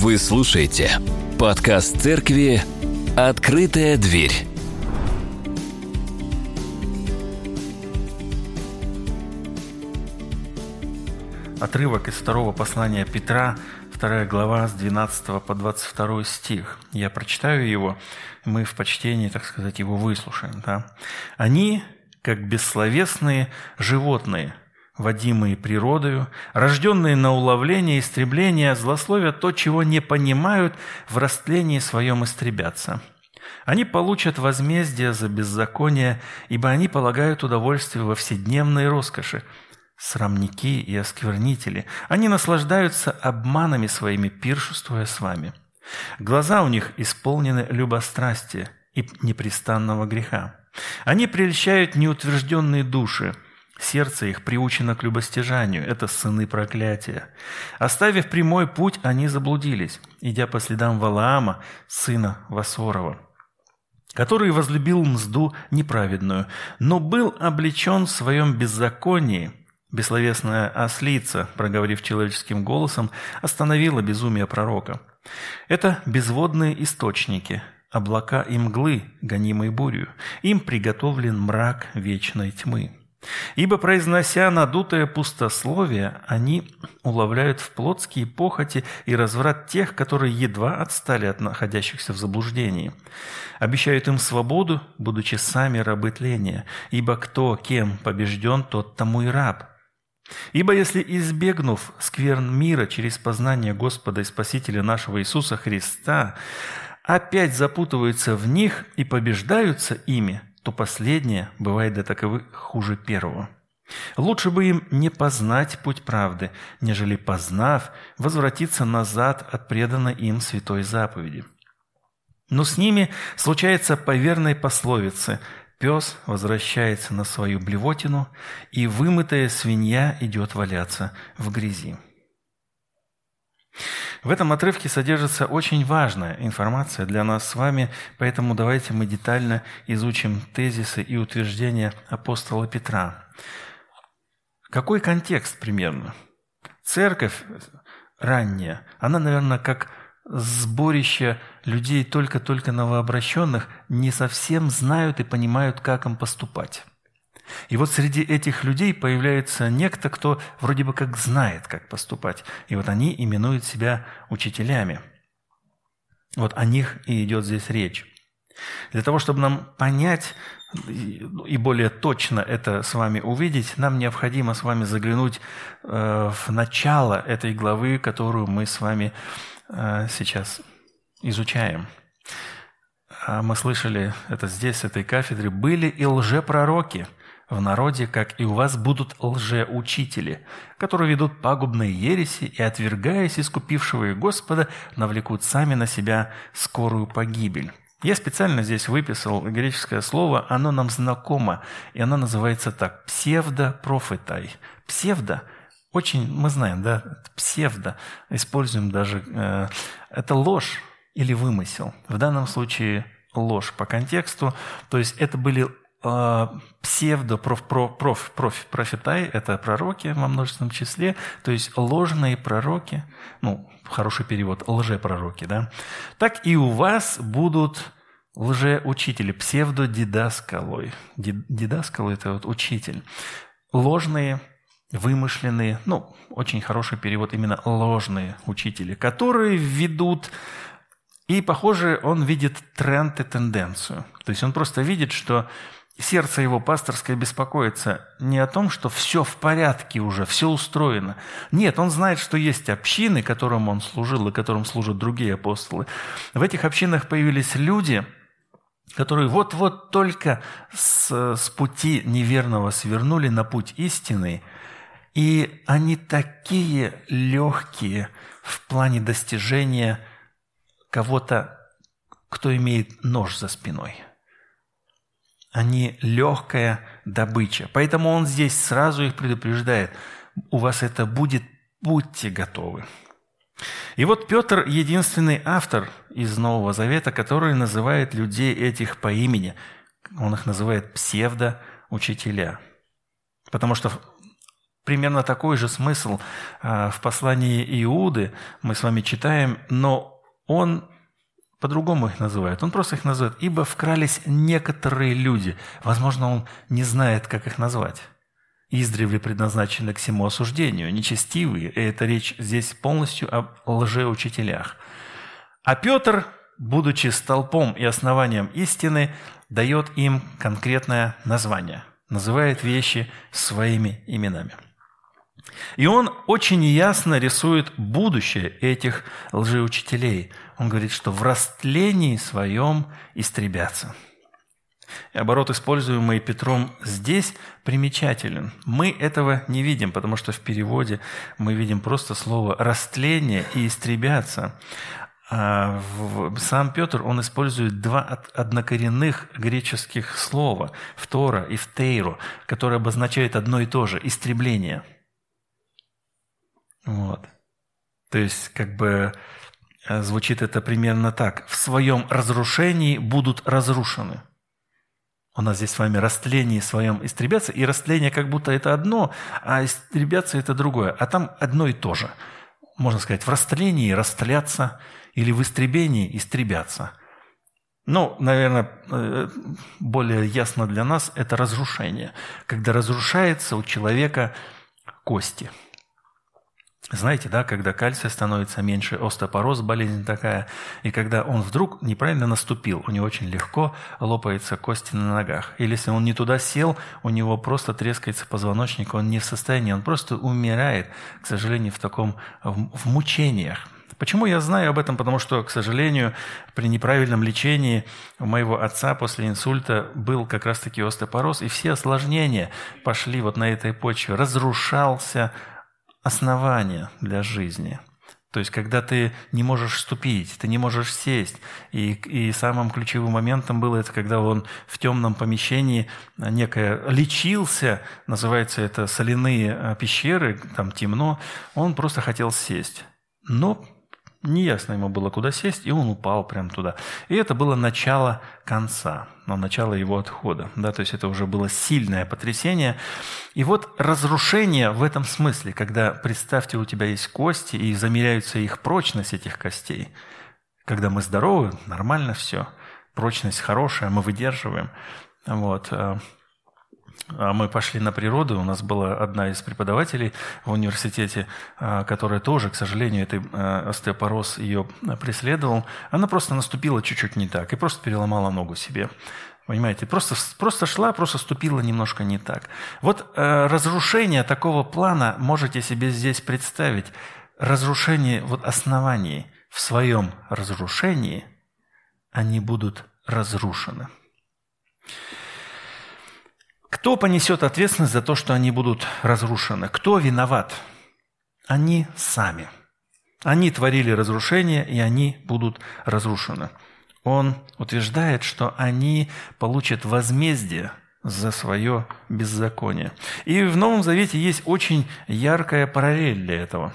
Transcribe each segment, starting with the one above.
Вы слушаете подкаст церкви «Открытая дверь». Отрывок из второго послания Петра, вторая глава с 12 по 22 стих. Я прочитаю его, мы в почтении, так сказать, его выслушаем. Да? «Они, как бессловесные животные – водимые природою, рожденные на уловление, истребление, злословят то, чего не понимают, в растлении своем истребятся. Они получат возмездие за беззаконие, ибо они полагают удовольствие во вседневной роскоши. Срамники и осквернители, они наслаждаются обманами своими, пиршествуя с вами. Глаза у них исполнены любострастия и непрестанного греха. Они прельщают неутвержденные души – Сердце их приучено к любостяжанию, это сыны проклятия. Оставив прямой путь, они заблудились, идя по следам Валаама, сына Васорова, который возлюбил мзду неправедную, но был облечен в своем беззаконии. Бессловесная ослица, проговорив человеческим голосом, остановила безумие пророка. Это безводные источники, облака и мглы, гонимые бурью. Им приготовлен мрак вечной тьмы. Ибо, произнося надутое пустословие, они уловляют в плотские похоти и разврат тех, которые едва отстали от находящихся в заблуждении. Обещают им свободу, будучи сами рабы тления, ибо кто кем побежден, тот тому и раб. Ибо если, избегнув скверн мира через познание Господа и Спасителя нашего Иисуса Христа, опять запутываются в них и побеждаются ими – то последнее бывает для таковых хуже первого. Лучше бы им не познать путь правды, нежели познав, возвратиться назад от преданной им святой заповеди. Но с ними случается по верной пословице «Пес возвращается на свою блевотину, и вымытая свинья идет валяться в грязи». В этом отрывке содержится очень важная информация для нас с вами, поэтому давайте мы детально изучим тезисы и утверждения апостола Петра. Какой контекст примерно? Церковь ранняя, она, наверное, как сборище людей только-только новообращенных, не совсем знают и понимают, как им поступать. И вот среди этих людей появляется некто, кто вроде бы как знает, как поступать. И вот они именуют себя учителями. Вот о них и идет здесь речь. Для того, чтобы нам понять и более точно это с вами увидеть, нам необходимо с вами заглянуть э, в начало этой главы, которую мы с вами э, сейчас изучаем. А мы слышали это здесь, с этой кафедры, были и лжепророки – в народе, как и у вас, будут лжеучители, которые ведут пагубные ереси и, отвергаясь искупившего их Господа, навлекут сами на себя скорую погибель. Я специально здесь выписал греческое слово, оно нам знакомо, и оно называется так – псевдопрофетай. Псевдо – очень, мы знаем, да, псевдо, используем даже, э, это ложь или вымысел. В данном случае ложь по контексту, то есть это были псевдо проф, проф, проф, проф, профитай – это пророки во множественном числе, то есть ложные пророки, ну, хороший перевод, лжепророки, да, так и у вас будут лжеучители, псевдодидаскалой. Дидаскал – это вот учитель. Ложные, вымышленные, ну, очень хороший перевод именно ложные учители, которые ведут и, похоже, он видит тренд и тенденцию. То есть он просто видит, что сердце его пасторское беспокоится не о том, что все в порядке уже, все устроено. Нет, он знает, что есть общины, которым он служил и которым служат другие апостолы. В этих общинах появились люди, которые вот-вот только с, с пути неверного свернули на путь истины, и они такие легкие в плане достижения кого-то, кто имеет нож за спиной – они легкая добыча. Поэтому он здесь сразу их предупреждает. У вас это будет, будьте готовы. И вот Петр – единственный автор из Нового Завета, который называет людей этих по имени. Он их называет псевдоучителя. Потому что примерно такой же смысл а, в послании Иуды мы с вами читаем, но он по-другому их называет. Он просто их называет, ибо вкрались некоторые люди. Возможно, он не знает, как их назвать. Издревле предназначены к всему осуждению, нечестивые, и это речь здесь полностью о лжеучителях. А Петр, будучи столпом и основанием истины, дает им конкретное название, называет вещи своими именами. И он очень ясно рисует будущее этих лжеучителей. Он говорит, что в растлении своем истребятся. И оборот, используемый Петром здесь, примечателен. Мы этого не видим, потому что в переводе мы видим просто слово «растление» и «истребятся». А сам Петр, он использует два однокоренных греческих слова – «втора» и «втейру», которые обозначают одно и то же – истребление – вот. То есть, как бы э, звучит это примерно так. В своем разрушении будут разрушены. У нас здесь с вами растление в своем истребятся, и растление как будто это одно, а истребятся это другое. А там одно и то же. Можно сказать, в растлении растляться или в истребении истребятся. Ну, наверное, э, более ясно для нас это разрушение. Когда разрушается у человека кости – знаете, да, когда кальция становится меньше, остеопороз, болезнь такая, и когда он вдруг неправильно наступил, у него очень легко лопаются кости на ногах. Или если он не туда сел, у него просто трескается позвоночник, он не в состоянии, он просто умирает, к сожалению, в таком, в, мучениях. Почему я знаю об этом? Потому что, к сожалению, при неправильном лечении у моего отца после инсульта был как раз-таки остеопороз, и все осложнения пошли вот на этой почве. Разрушался основания для жизни. То есть, когда ты не можешь ступить, ты не можешь сесть. И, и самым ключевым моментом было это, когда он в темном помещении некое лечился, называется это соляные э, пещеры, там темно, он просто хотел сесть. Но Неясно ему было, куда сесть, и он упал прямо туда. И это было начало конца, но начало его отхода. Да, то есть это уже было сильное потрясение. И вот разрушение в этом смысле, когда, представьте, у тебя есть кости, и замеряются их прочность этих костей. Когда мы здоровы, нормально все, прочность хорошая, мы выдерживаем. Вот. А мы пошли на природу. У нас была одна из преподавателей в университете, а, которая тоже, к сожалению, этой а, остеопороз ее преследовал. Она просто наступила чуть-чуть не так и просто переломала ногу себе. Понимаете, просто, просто шла, просто ступила немножко не так. Вот э, разрушение такого плана можете себе здесь представить. Разрушение вот оснований в своем разрушении, они будут разрушены. Кто понесет ответственность за то, что они будут разрушены? Кто виноват? Они сами. Они творили разрушение, и они будут разрушены. Он утверждает, что они получат возмездие за свое беззаконие. И в Новом Завете есть очень яркая параллель для этого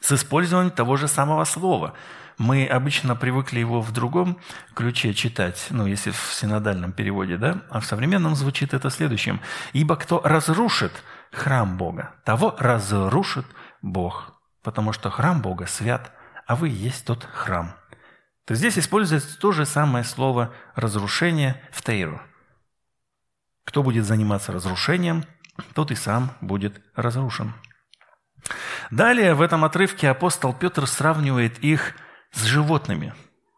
с использованием того же самого слова – мы обычно привыкли его в другом ключе читать, ну, если в синодальном переводе, да? А в современном звучит это следующим. «Ибо кто разрушит храм Бога, того разрушит Бог, потому что храм Бога свят, а вы есть тот храм». То здесь используется то же самое слово «разрушение» в Тейру. Кто будет заниматься разрушением, тот и сам будет разрушен. Далее в этом отрывке апостол Петр сравнивает их с животными.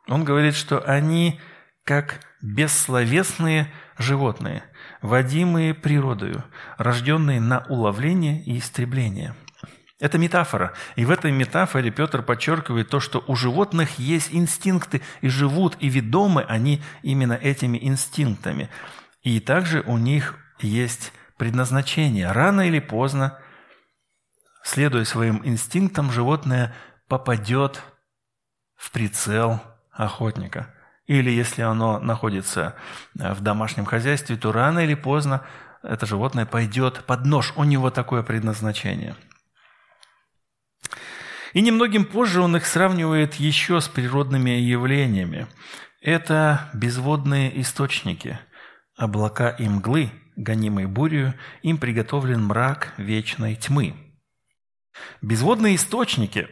Он говорит, что они как бессловесные животные, водимые природою, рожденные на уловление и истребление. Это метафора. И в этой метафоре Петр подчеркивает то, что у животных есть инстинкты, и живут, и ведомы они именно этими инстинктами. И также у них есть предназначение. Рано или поздно, следуя своим инстинктам, животное попадет в прицел охотника. Или если оно находится э, в домашнем хозяйстве, то рано или поздно это животное пойдет под нож. У него такое предназначение. И немногим позже он их сравнивает еще с природными явлениями. Это безводные источники, облака и мглы, гонимой бурью, им приготовлен мрак вечной тьмы. Безводные источники,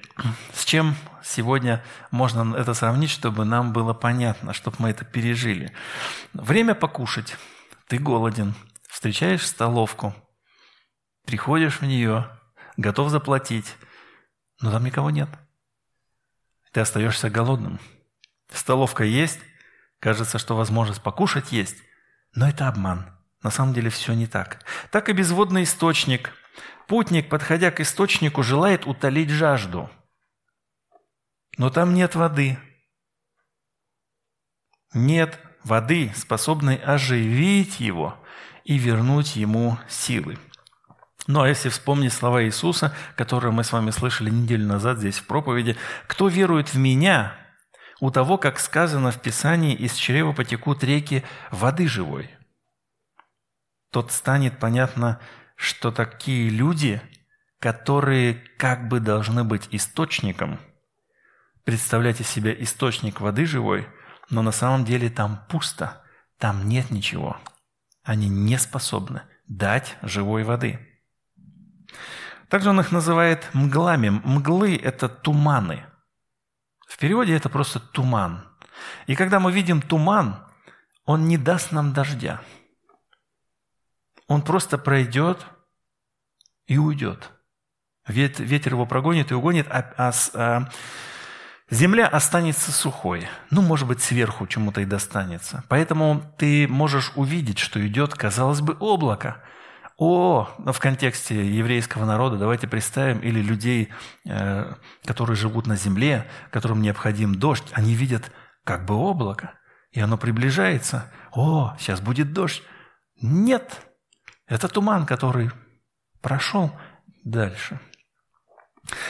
с чем сегодня можно это сравнить, чтобы нам было понятно, чтобы мы это пережили. Время покушать. Ты голоден, встречаешь столовку, приходишь в нее, готов заплатить, но там никого нет. Ты остаешься голодным. Столовка есть, кажется, что возможность покушать есть, но это обман. На самом деле все не так. Так и безводный источник. Путник, подходя к источнику, желает утолить жажду. Но там нет воды. Нет воды, способной оживить его и вернуть ему силы. Ну а если вспомнить слова Иисуса, которые мы с вами слышали неделю назад здесь в проповеди, «Кто верует в Меня, у того, как сказано в Писании, из чрева потекут реки воды живой» тот станет понятно, что такие люди, которые как бы должны быть источником, представляйте себе источник воды живой, но на самом деле там пусто, там нет ничего. Они не способны дать живой воды. Также он их называет мглами. Мглы – это туманы. В переводе это просто туман. И когда мы видим туман, он не даст нам дождя – он просто пройдет и уйдет. Ветер его прогонит и угонит, а, а, а земля останется сухой. Ну, может быть, сверху чему-то и достанется. Поэтому ты можешь увидеть, что идет, казалось бы, облако. О, в контексте еврейского народа давайте представим, или людей, э, которые живут на земле, которым необходим дождь, они видят как бы облако, и оно приближается. О, сейчас будет дождь. Нет, это туман, который прошел дальше.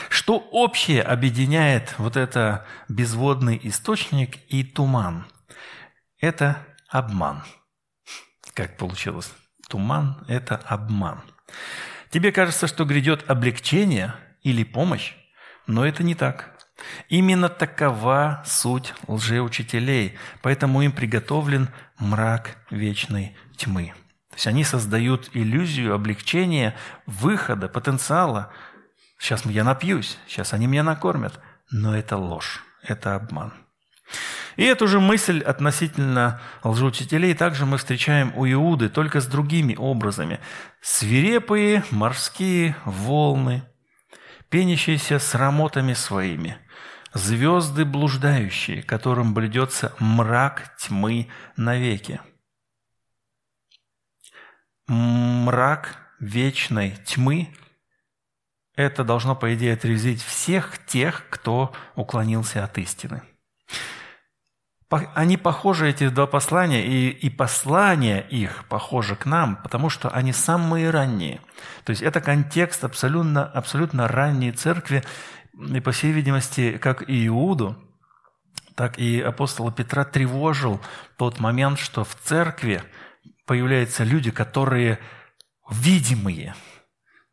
Что общее объединяет вот это безводный источник и туман? Это обман. Как получилось? Туман – это обман. Тебе кажется, что грядет облегчение или помощь, но это не так. Именно такова суть лжеучителей, поэтому им приготовлен мрак вечной тьмы. То есть они создают иллюзию облегчения, выхода, потенциала. Сейчас я напьюсь, сейчас они меня накормят. Но это ложь, это обман. И эту же мысль относительно лжеучителей также мы встречаем у Иуды, только с другими образами. Свирепые морские волны, пенящиеся с рамотами своими, звезды блуждающие, которым блюдется мрак тьмы навеки мрак вечной тьмы, это должно, по идее, отрезвить всех тех, кто уклонился от истины. Они похожи, эти два послания, и, и послания их похожи к нам, потому что они самые ранние. То есть это контекст абсолютно, абсолютно ранней церкви, и, по всей видимости, как и Иуду, так и апостола Петра тревожил тот момент, что в церкви – появляются люди, которые видимые.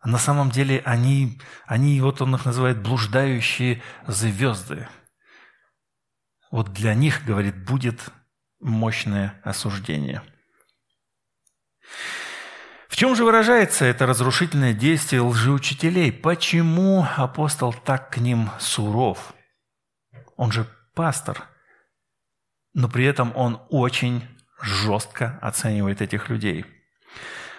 А на самом деле они, они, вот он их называет, блуждающие звезды. Вот для них, говорит, будет мощное осуждение. В чем же выражается это разрушительное действие лжеучителей? Почему апостол так к ним суров? Он же пастор, но при этом он очень жестко оценивает этих людей.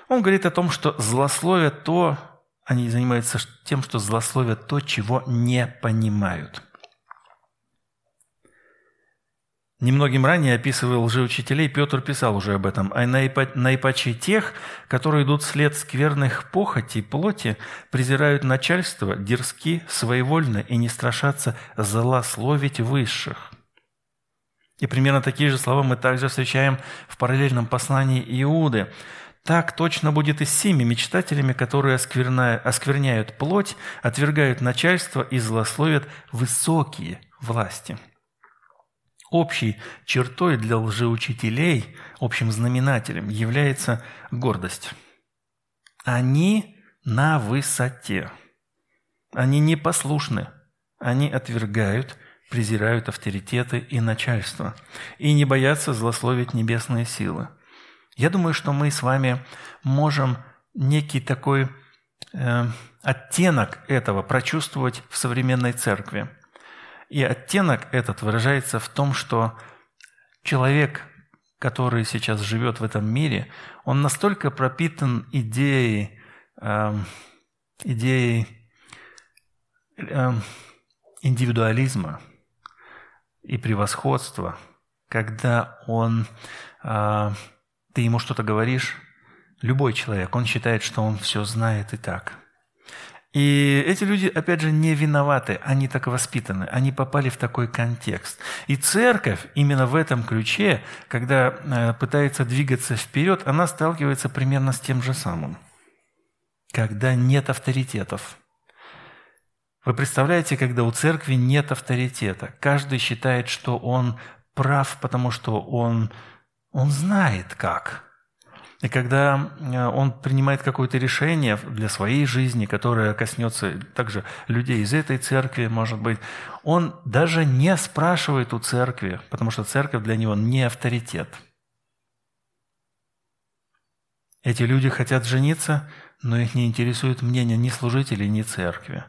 Он говорит о том, что злословят то, они занимаются тем, что злословят то, чего не понимают. Немногим ранее, описывая лжеучителей, Петр писал уже об этом. «А наипаче тех, которые идут вслед скверных похотей плоти, презирают начальство, дерзки, своевольны и не страшатся злословить высших». И примерно такие же слова мы также встречаем в параллельном послании Иуды. Так точно будет и с семи мечтателями, которые оскверняют плоть, отвергают начальство и злословят высокие власти. Общей чертой для лжеучителей, общим знаменателем является гордость. Они на высоте. Они непослушны. Они отвергают презирают авторитеты и начальство, и не боятся злословить небесные силы. Я думаю, что мы с вами можем некий такой э, оттенок этого прочувствовать в современной церкви. И оттенок этот выражается в том, что человек, который сейчас живет в этом мире, он настолько пропитан идеей, э, идеей э, индивидуализма и превосходства, когда он, э, ты ему что-то говоришь, любой человек, он считает, что он все знает и так – и эти люди, опять же, не виноваты, они так воспитаны, они попали в такой контекст. И церковь именно в этом ключе, когда э, пытается двигаться вперед, она сталкивается примерно с тем же самым. Когда нет авторитетов. Вы представляете, когда у церкви нет авторитета, каждый считает, что он прав, потому что он, он знает как – и когда э, он принимает какое-то решение для своей жизни, которое коснется также людей из этой церкви, может быть, он даже не спрашивает у церкви, потому что церковь для него не авторитет. Эти люди хотят жениться, но их не интересует мнение ни служителей, ни церкви.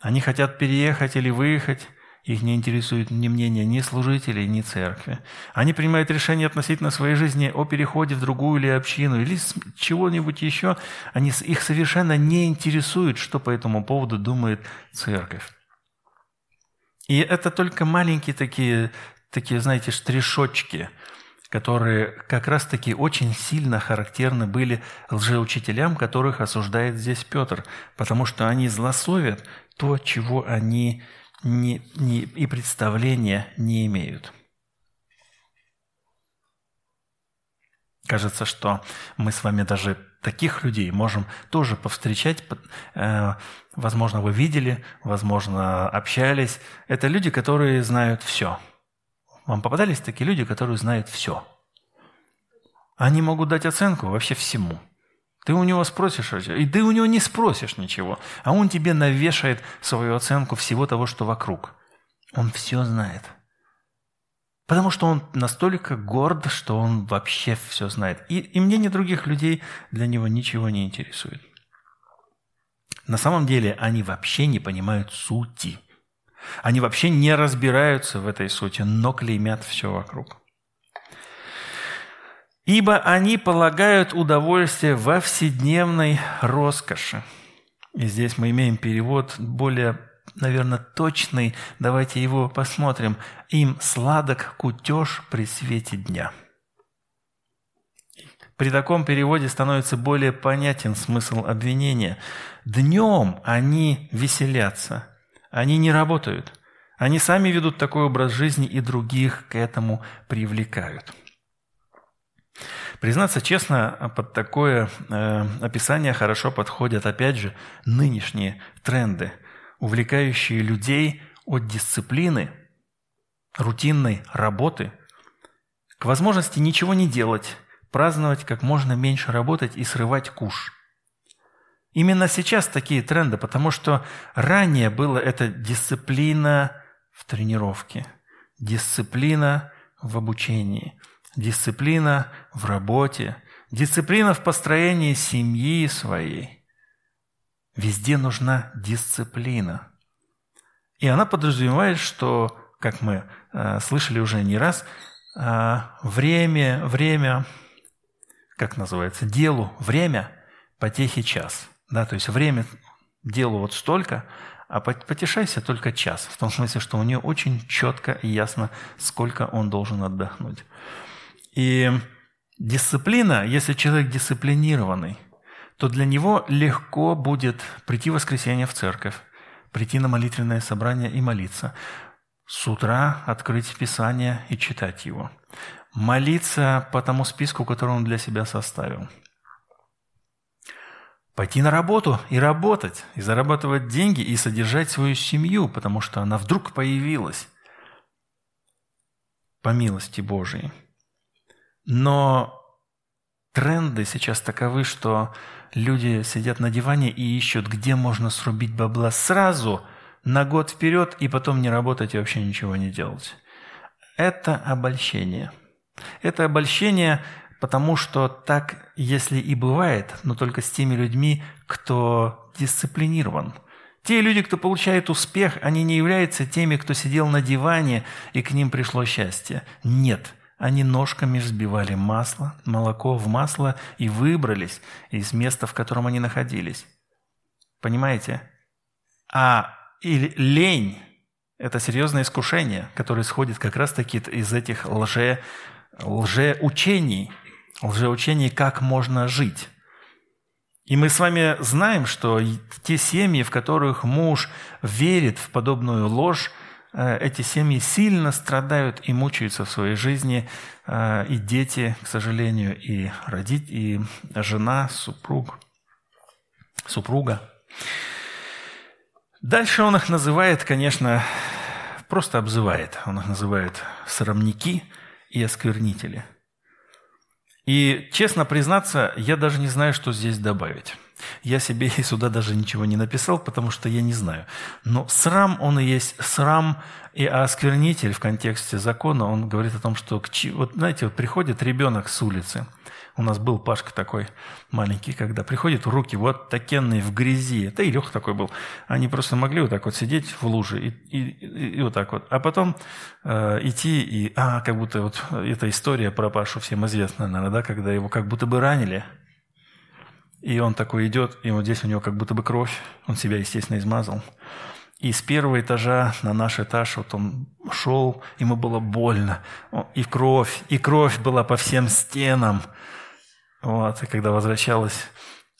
Они хотят переехать или выехать, их не интересует ни мнение ни служителей, ни церкви. Они принимают решение относительно своей жизни о переходе в другую или общину, или чего-нибудь еще. Они, их совершенно не интересует, что по этому поводу думает церковь. И это только маленькие такие, такие знаете, штришочки, которые как раз-таки очень сильно характерны были лжеучителям, которых осуждает здесь Петр, потому что они злословят то, чего они не, не, и представления не имеют. Кажется, что мы с вами даже таких людей можем тоже повстречать. Э, возможно, вы видели, возможно, общались. Это люди, которые знают все. Вам попадались такие люди, которые знают все. Они могут дать оценку вообще всему. Ты у него спросишь, и ты у него не спросишь ничего, а он тебе навешает свою оценку всего того, что вокруг. Он все знает. Потому что он настолько горд, что он вообще все знает. И, и мнение других людей для него ничего не интересует. На самом деле они вообще не понимают сути. Они вообще не разбираются в этой сути, но клеймят все вокруг ибо они полагают удовольствие во вседневной роскоши. И здесь мы имеем перевод более, наверное, точный. Давайте его посмотрим. Им сладок кутеж при свете дня. При таком переводе становится более понятен смысл обвинения. Днем они веселятся, они не работают. Они сами ведут такой образ жизни и других к этому привлекают. Признаться честно, под такое э, описание хорошо подходят, опять же, нынешние тренды, увлекающие людей от дисциплины, рутинной работы, к возможности ничего не делать, праздновать как можно меньше работать и срывать куш. Именно сейчас такие тренды, потому что ранее была это дисциплина в тренировке, дисциплина в обучении – дисциплина в работе, дисциплина в построении семьи своей. Везде нужна дисциплина. И она подразумевает, что, как мы э, слышали уже не раз, э, время, время, как называется, делу время, потехи час. Да, то есть время делу вот столько, а потешайся только час. В том смысле, что у нее очень четко и ясно, сколько он должен отдохнуть. И дисциплина, если человек дисциплинированный, то для него легко будет прийти в воскресенье в церковь, прийти на молитвенное собрание и молиться. С утра открыть Писание и читать его. Молиться по тому списку, который он для себя составил. Пойти на работу и работать, и зарабатывать деньги, и содержать свою семью, потому что она вдруг появилась по милости Божией. Но тренды сейчас таковы, что люди сидят на диване и ищут, где можно срубить бабла сразу на год вперед и потом не работать и вообще ничего не делать. Это обольщение. Это обольщение потому что так, если и бывает, но только с теми людьми, кто дисциплинирован. Те люди, кто получает успех, они не являются теми, кто сидел на диване и к ним пришло счастье. Нет, они ножками взбивали масло, молоко в масло и выбрались из места, в котором они находились. Понимаете? А или лень – это серьезное искушение, которое исходит как раз-таки из этих лже, лжеучений, лжеучений, как можно жить. И мы с вами знаем, что те семьи, в которых муж верит в подобную ложь, эти семьи сильно страдают и мучаются в своей жизни, э, и дети, к сожалению, и родители, и жена, супруг, супруга. Дальше он их называет, конечно, просто обзывает. Он их называет срамники и осквернители. И, честно признаться, я даже не знаю, что здесь добавить. Я себе и сюда даже ничего не написал, потому что я не знаю. Но срам, он и есть срам, и осквернитель в контексте закона, он говорит о том, что, вот знаете, вот приходит ребенок с улицы – у нас был Пашка такой маленький, когда приходит, руки вот такенные в грязи. Да и Леха такой был. Они просто могли вот так вот сидеть в луже и, и, и, вот так вот. А потом э, идти и... А, как будто вот эта история про Пашу всем известна, наверное, да, когда его как будто бы ранили. И он такой идет, и вот здесь у него как будто бы кровь. Он себя, естественно, измазал. И с первого этажа на наш этаж вот он шел, ему было больно. И кровь, и кровь была по всем стенам. Вот, и когда возвращалась...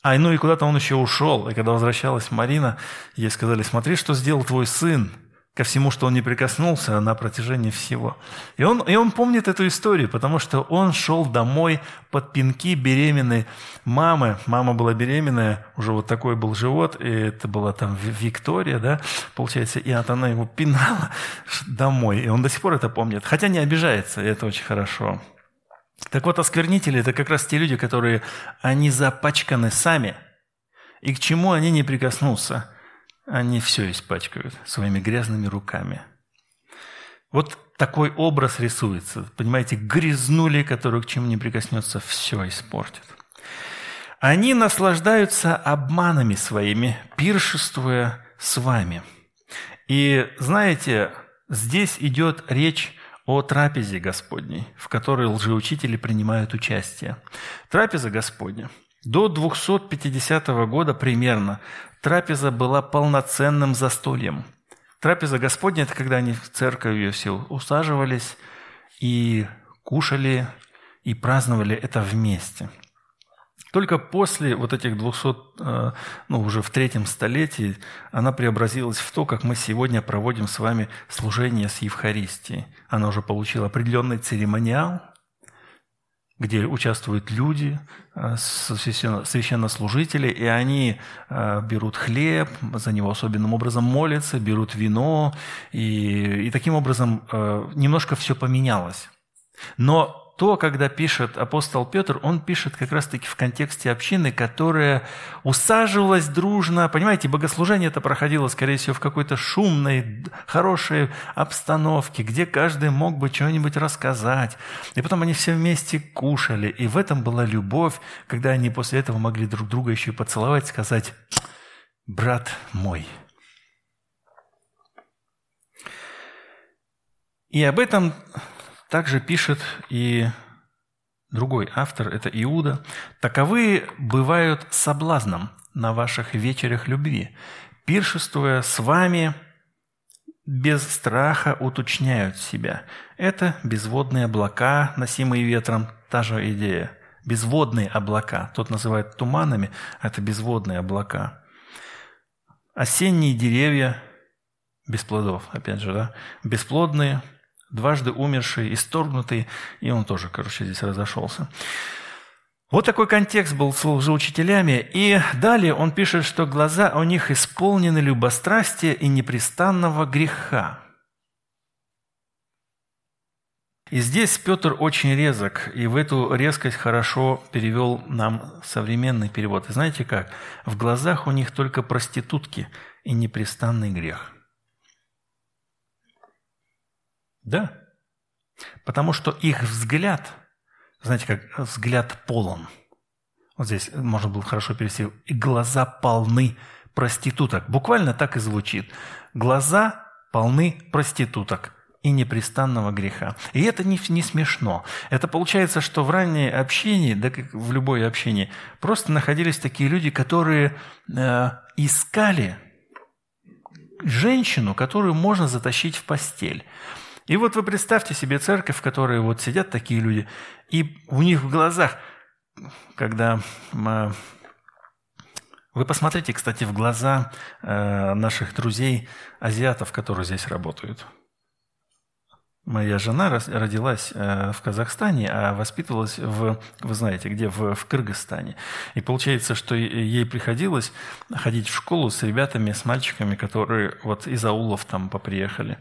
А, ну и куда-то он еще ушел. И когда возвращалась Марина, ей сказали, смотри, что сделал твой сын ко всему, что он не прикоснулся на протяжении всего. И он, и он помнит эту историю, потому что он шел домой под пинки беременной мамы. Мама была беременная, уже вот такой был живот, и это была там Виктория, да, получается, и она его пинала домой. И он до сих пор это помнит, хотя не обижается, и это очень хорошо. Так вот, осквернители – это как раз те люди, которые, они запачканы сами, и к чему они не прикоснулся, они все испачкают своими грязными руками. Вот такой образ рисуется. Понимаете, грязнули, который к чему не прикоснется, все испортит. Они наслаждаются обманами своими, пиршествуя с вами. И знаете, здесь идет речь о трапезе Господней, в которой лжеучители принимают участие. Трапеза Господня. До 250 года примерно трапеза была полноценным застольем. Трапеза Господня – это когда они в церковью все усаживались и кушали, и праздновали это вместе – только после вот этих 200, э, ну уже в третьем столетии, она преобразилась в то, как мы сегодня проводим с вами служение с Евхаристией. Она уже получила определенный церемониал, где участвуют люди, э, священнослужители, и они э, берут хлеб, за него особенным образом молятся, берут вино, и, и таким образом немножко все поменялось. Но то, когда пишет апостол Петр, он пишет как раз-таки в контексте общины, которая усаживалась дружно. Понимаете, богослужение это проходило, скорее всего, в какой-то шумной, хорошей обстановке, где каждый мог бы что-нибудь рассказать. И потом они все вместе кушали. И в этом была любовь, когда они после этого могли друг друга еще и поцеловать, сказать «брат мой». И об этом также пишет и другой автор, это Иуда. «Таковые бывают соблазном на ваших вечерях любви, пиршествуя с вами, без страха уточняют себя. Это безводные облака, носимые ветром, та же идея. Безводные облака. Тот называет туманами, а это безводные облака. Осенние деревья, без плодов, опять же, да, бесплодные – дважды умерший, исторгнутый, и он тоже, короче, здесь разошелся. Вот такой контекст был с лжеучителями. И далее он пишет, что глаза у них исполнены любострастия и непрестанного греха. И здесь Петр очень резок, и в эту резкость хорошо перевел нам современный перевод. И знаете как? В глазах у них только проститутки и непрестанный грех – Да. Потому что их взгляд знаете, как взгляд полон. Вот здесь можно было хорошо перевести. И глаза полны проституток. Буквально так и звучит. Глаза полны проституток и непрестанного греха. И это не, не смешно. Это получается, что в раннее общении, да как в любое общение, просто находились такие люди, которые э, искали женщину, которую можно затащить в постель. И вот вы представьте себе церковь, в которой вот сидят такие люди, и у них в глазах, когда э, вы посмотрите, кстати, в глаза э, наших друзей азиатов, которые здесь работают – Моя жена родилась э, в Казахстане, а воспитывалась в, вы знаете, где, в, в Кыргызстане. И получается, что ей приходилось ходить в школу с ребятами, с мальчиками, которые вот из аулов там поприехали.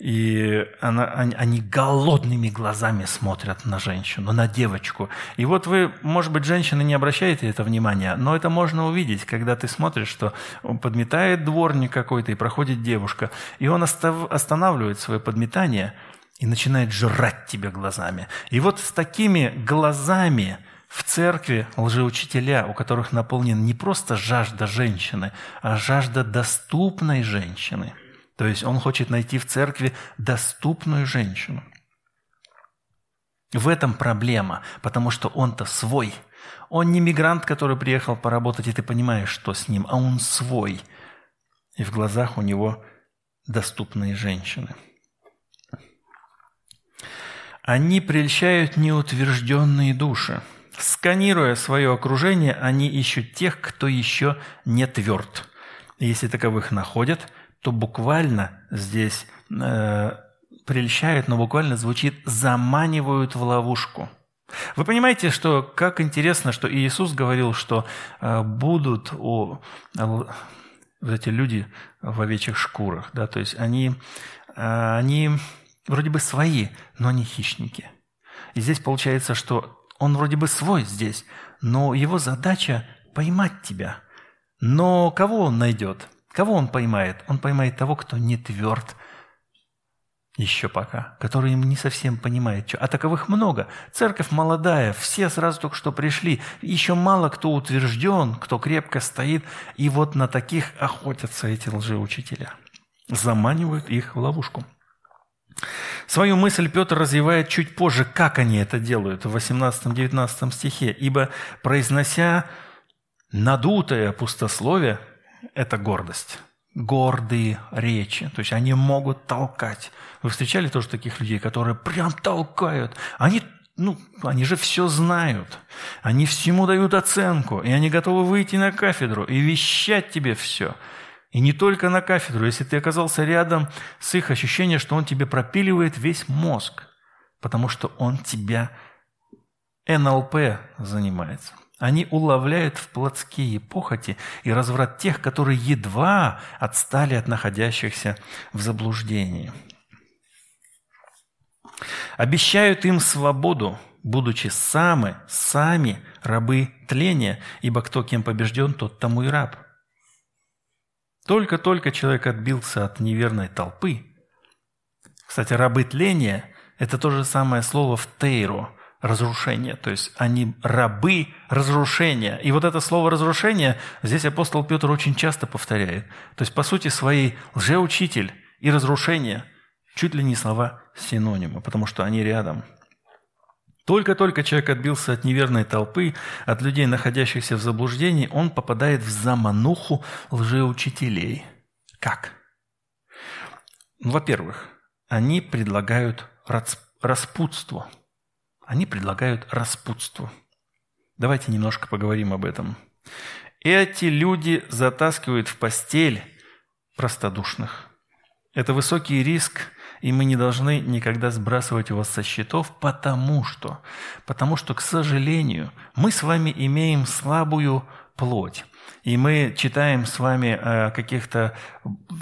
И она, они, они голодными глазами смотрят на женщину, на девочку. И вот вы, может быть, женщины не обращаете это внимания, но это можно увидеть, когда ты смотришь, что подметает дворник какой-то, и проходит девушка, и он останавливает свое подметание – и начинает жрать тебя глазами. И вот с такими глазами в церкви лжеучителя, у которых наполнен не просто жажда женщины, а жажда доступной женщины. То есть он хочет найти в церкви доступную женщину. В этом проблема, потому что он-то свой. Он не мигрант, который приехал поработать, и ты понимаешь, что с ним, а он свой. И в глазах у него доступные женщины – они прельщают неутвержденные души. Сканируя свое окружение, они ищут тех, кто еще не тверд. Если таковых находят, то буквально здесь э, прельщают, но буквально звучит «заманивают в ловушку». Вы понимаете, что как интересно, что Иисус говорил, что э, будут у, э, вот эти люди в овечьих шкурах, да, то есть они, э, они вроде бы свои, но не хищники. И здесь получается, что он вроде бы свой здесь, но его задача поймать тебя. Но кого он найдет? Кого он поймает? Он поймает того, кто не тверд еще пока, который не совсем понимает, что. А таковых много. Церковь молодая, все сразу только что пришли. Еще мало кто утвержден, кто крепко стоит. И вот на таких охотятся эти лжеучителя. Заманивают их в ловушку. Свою мысль Петр развивает чуть позже, как они это делают, в 18-19 стихе. «Ибо, произнося надутое пустословие, это гордость, гордые речи, то есть они могут толкать. Вы встречали тоже таких людей, которые прям толкают? Они ну, они же все знают. Они всему дают оценку, и они готовы выйти на кафедру и вещать тебе все – и не только на кафедру. Если ты оказался рядом с их ощущением, что он тебе пропиливает весь мозг, потому что он тебя НЛП занимается. Они уловляют в плотские похоти и разврат тех, которые едва отстали от находящихся в заблуждении. Обещают им свободу, будучи самы, сами рабы тления, ибо кто кем побежден, тот тому и раб – только-только человек отбился от неверной толпы. Кстати, рабы тления – это то же самое слово в тейру – разрушение. То есть они рабы разрушения. И вот это слово «разрушение» здесь апостол Петр очень часто повторяет. То есть, по сути своей, лжеучитель и разрушение – чуть ли не слова синонима, потому что они рядом – только-только человек отбился от неверной толпы, от людей, находящихся в заблуждении, он попадает в замануху лжеучителей. Как? Ну, во-первых, они предлагают распутство. Они предлагают распутство. Давайте немножко поговорим об этом. Эти люди затаскивают в постель простодушных. Это высокий риск и мы не должны никогда сбрасывать его со счетов, потому что, потому что, к сожалению, мы с вами имеем слабую плоть. И мы читаем с вами о каких-то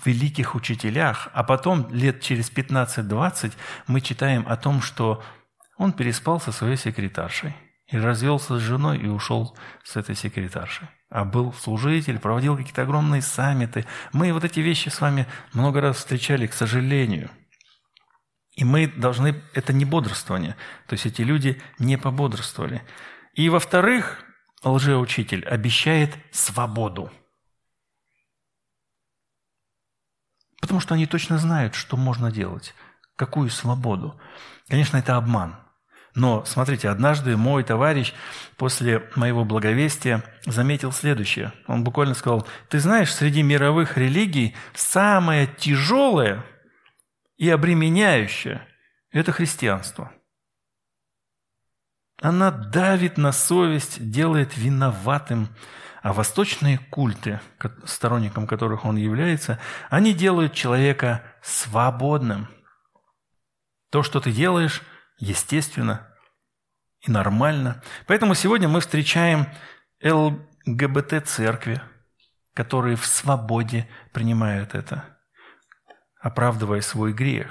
великих учителях, а потом лет через 15-20 мы читаем о том, что он переспал со своей секретаршей и развелся с женой и ушел с этой секретаршей. А был служитель, проводил какие-то огромные саммиты. Мы вот эти вещи с вами много раз встречали, к сожалению – И мы должны... Это не бодрствование. То есть эти люди не пободрствовали. И во-вторых, лжеучитель обещает свободу. Потому что они точно знают, что можно делать. Какую свободу. Конечно, это обман. Но, смотрите, однажды мой товарищ после моего благовестия заметил следующее. Он буквально сказал, ты знаешь, среди мировых религий самое тяжелое и обременяющее – это христианство. Она давит на совесть, делает виноватым. А восточные культы, сторонником которых он является, они делают человека свободным. То, что ты делаешь, естественно и нормально. Поэтому сегодня мы встречаем ЛГБТ-церкви, которые в свободе принимают это, оправдывая свой грех.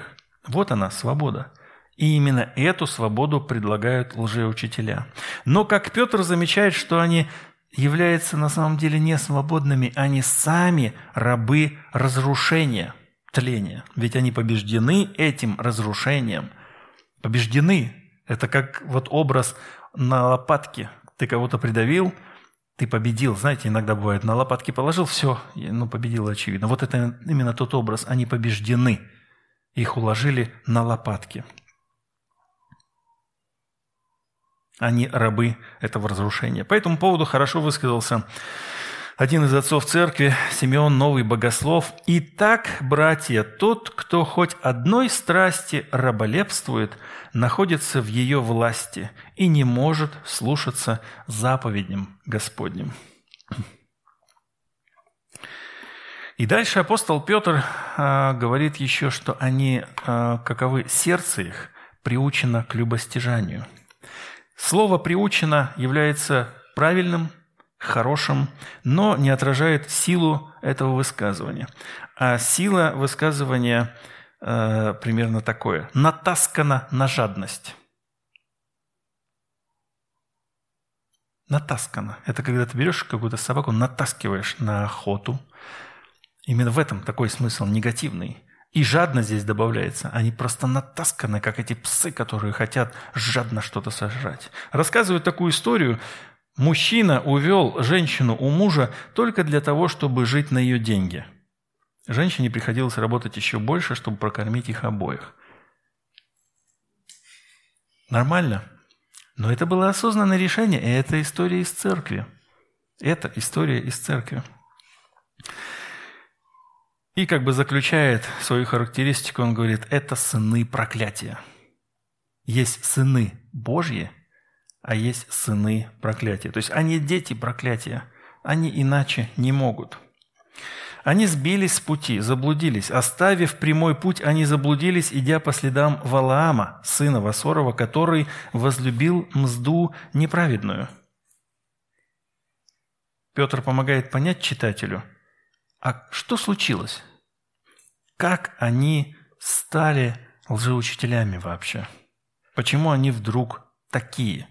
Вот она, свобода. И именно эту свободу предлагают лжеучителя. Но, как Петр замечает, что они являются на самом деле не свободными, они сами рабы разрушения, тления. Ведь они побеждены этим разрушением. Побеждены. Это как вот образ на лопатке. Ты кого-то придавил, ты победил. Знаете, иногда бывает, на лопатки положил, все, ну, победил, очевидно. Вот это именно тот образ. Они побеждены. Их уложили на лопатки. Они рабы этого разрушения. По этому поводу хорошо высказался один из отцов церкви, Симеон Новый Богослов. «Итак, братья, тот, кто хоть одной страсти раболепствует, находится в ее власти и не может слушаться заповедям Господним». И дальше апостол Петр а, говорит еще, что они, а, каковы сердце их, приучено к любостяжанию – Слово «приучено» является правильным, хорошим, но не отражает силу этого высказывания. А сила высказывания э, примерно такое. Натаскана на жадность. Натаскана. Это когда ты берешь какую-то собаку, натаскиваешь на охоту. Именно в этом такой смысл негативный. И жадно здесь добавляется. Они просто натасканы, как эти псы, которые хотят жадно что-то сожрать. Рассказывают такую историю. Мужчина увел женщину у мужа только для того, чтобы жить на ее деньги. Женщине приходилось работать еще больше, чтобы прокормить их обоих. Нормально. Но это было осознанное решение, и это история из церкви. Это история из церкви. И как бы заключает свою характеристику, он говорит, это сыны проклятия. Есть сыны Божьи, а есть сыны проклятия. То есть они дети проклятия, они иначе не могут. Они сбились с пути, заблудились. Оставив прямой путь, они заблудились, идя по следам Валаама, сына Васорова, который возлюбил мзду неправедную. Петр помогает понять читателю – а что случилось? Как они стали лжеучителями вообще? Почему они вдруг такие?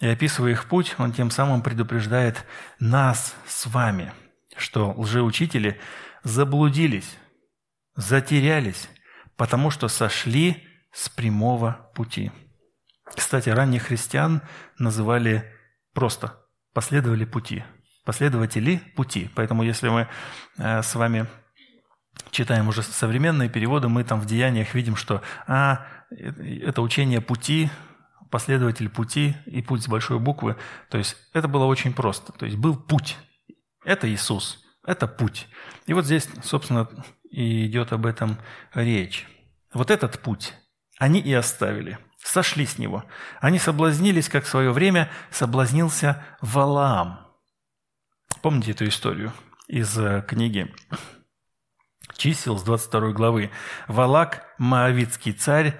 И описывая их путь, он тем самым предупреждает нас с вами, что лжеучители заблудились, затерялись, потому что сошли с прямого пути. Кстати, ранних христиан называли просто «последовали пути», последователи пути. Поэтому если мы э, с вами читаем уже современные переводы, мы там в деяниях видим, что а, это учение пути, последователь пути и путь с большой буквы. То есть это было очень просто. То есть был путь. Это Иисус. Это путь. И вот здесь, собственно, и идет об этом речь. Вот этот путь они и оставили. Сошли с него. Они соблазнились, как в свое время соблазнился Валаам – Помните эту историю из э, книги чисел с 22 главы? Валак, Моавицкий царь,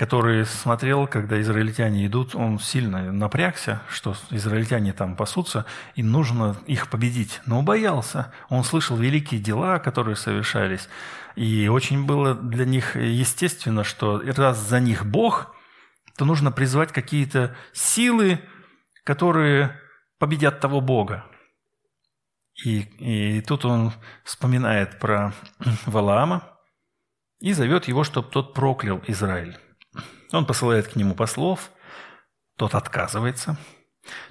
который смотрел, когда израильтяне идут, он сильно напрягся, что израильтяне там пасутся, и нужно их победить. Но боялся. Он слышал великие дела, которые совершались. И очень было для них естественно, что раз за них Бог, то нужно призвать какие-то силы, которые победят того Бога. И, и тут он вспоминает про Валаама и зовет его, чтобы тот проклял Израиль. Он посылает к нему послов, тот отказывается.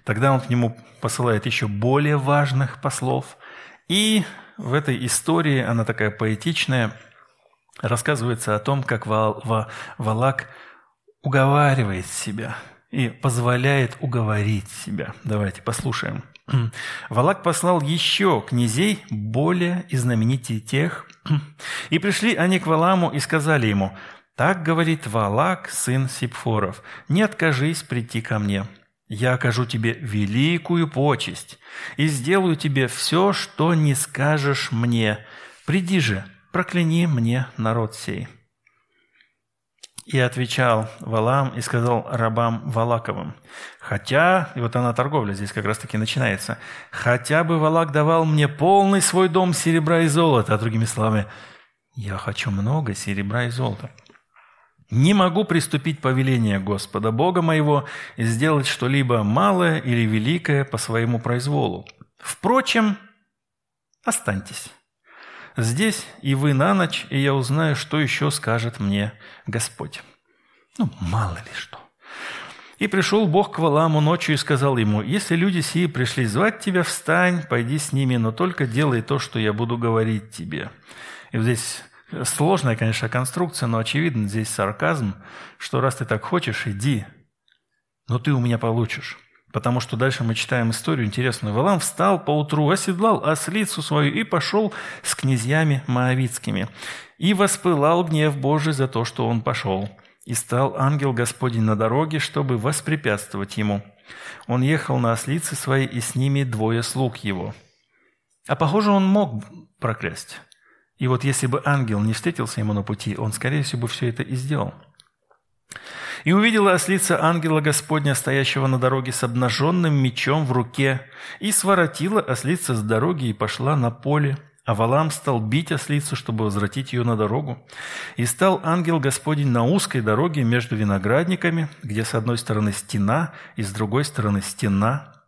Тогда он к нему посылает еще более важных послов. И в этой истории, она такая поэтичная, рассказывается о том, как Валак уговаривает себя и позволяет уговорить себя. Давайте послушаем. Валак послал еще князей, более и знаменитее тех, и пришли они к Валаму и сказали ему, «Так говорит Валак, сын Сипфоров, не откажись прийти ко мне. Я окажу тебе великую почесть и сделаю тебе все, что не скажешь мне. Приди же, прокляни мне народ сей». И отвечал Валам и сказал рабам Валаковым, «Хотя...» И вот она торговля здесь как раз-таки начинается. «Хотя бы Валак давал мне полный свой дом серебра и золота». А другими словами, «Я хочу много серебра и золота». «Не могу приступить повеление Господа Бога моего и сделать что-либо малое или великое по своему произволу. Впрочем, останьтесь». Здесь и вы на ночь, и я узнаю, что еще скажет мне Господь. Ну, мало ли что. И пришел Бог к Валаму ночью и сказал ему, «Если люди сии пришли звать тебя, встань, пойди с ними, но только делай то, что я буду говорить тебе». И вот здесь сложная, конечно, конструкция, но очевидно здесь сарказм, что раз ты так хочешь, иди, но ты у меня получишь. Потому что дальше мы читаем историю интересную. Валам встал поутру, оседлал ослицу свою и пошел с князьями моавицкими. И воспылал гнев Божий за то, что он пошел. И стал ангел Господень на дороге, чтобы воспрепятствовать ему. Он ехал на ослице своей, и с ними двое слуг его. А похоже, он мог проклясть. И вот если бы ангел не встретился ему на пути, он, скорее всего, бы все это и сделал. И увидела ослица ангела Господня, стоящего на дороге с обнаженным мечом в руке, и своротила ослица с дороги и пошла на поле. А Валам стал бить ослицу, чтобы возвратить ее на дорогу. И стал ангел Господень на узкой дороге между виноградниками, где с одной стороны стена и с другой стороны стена.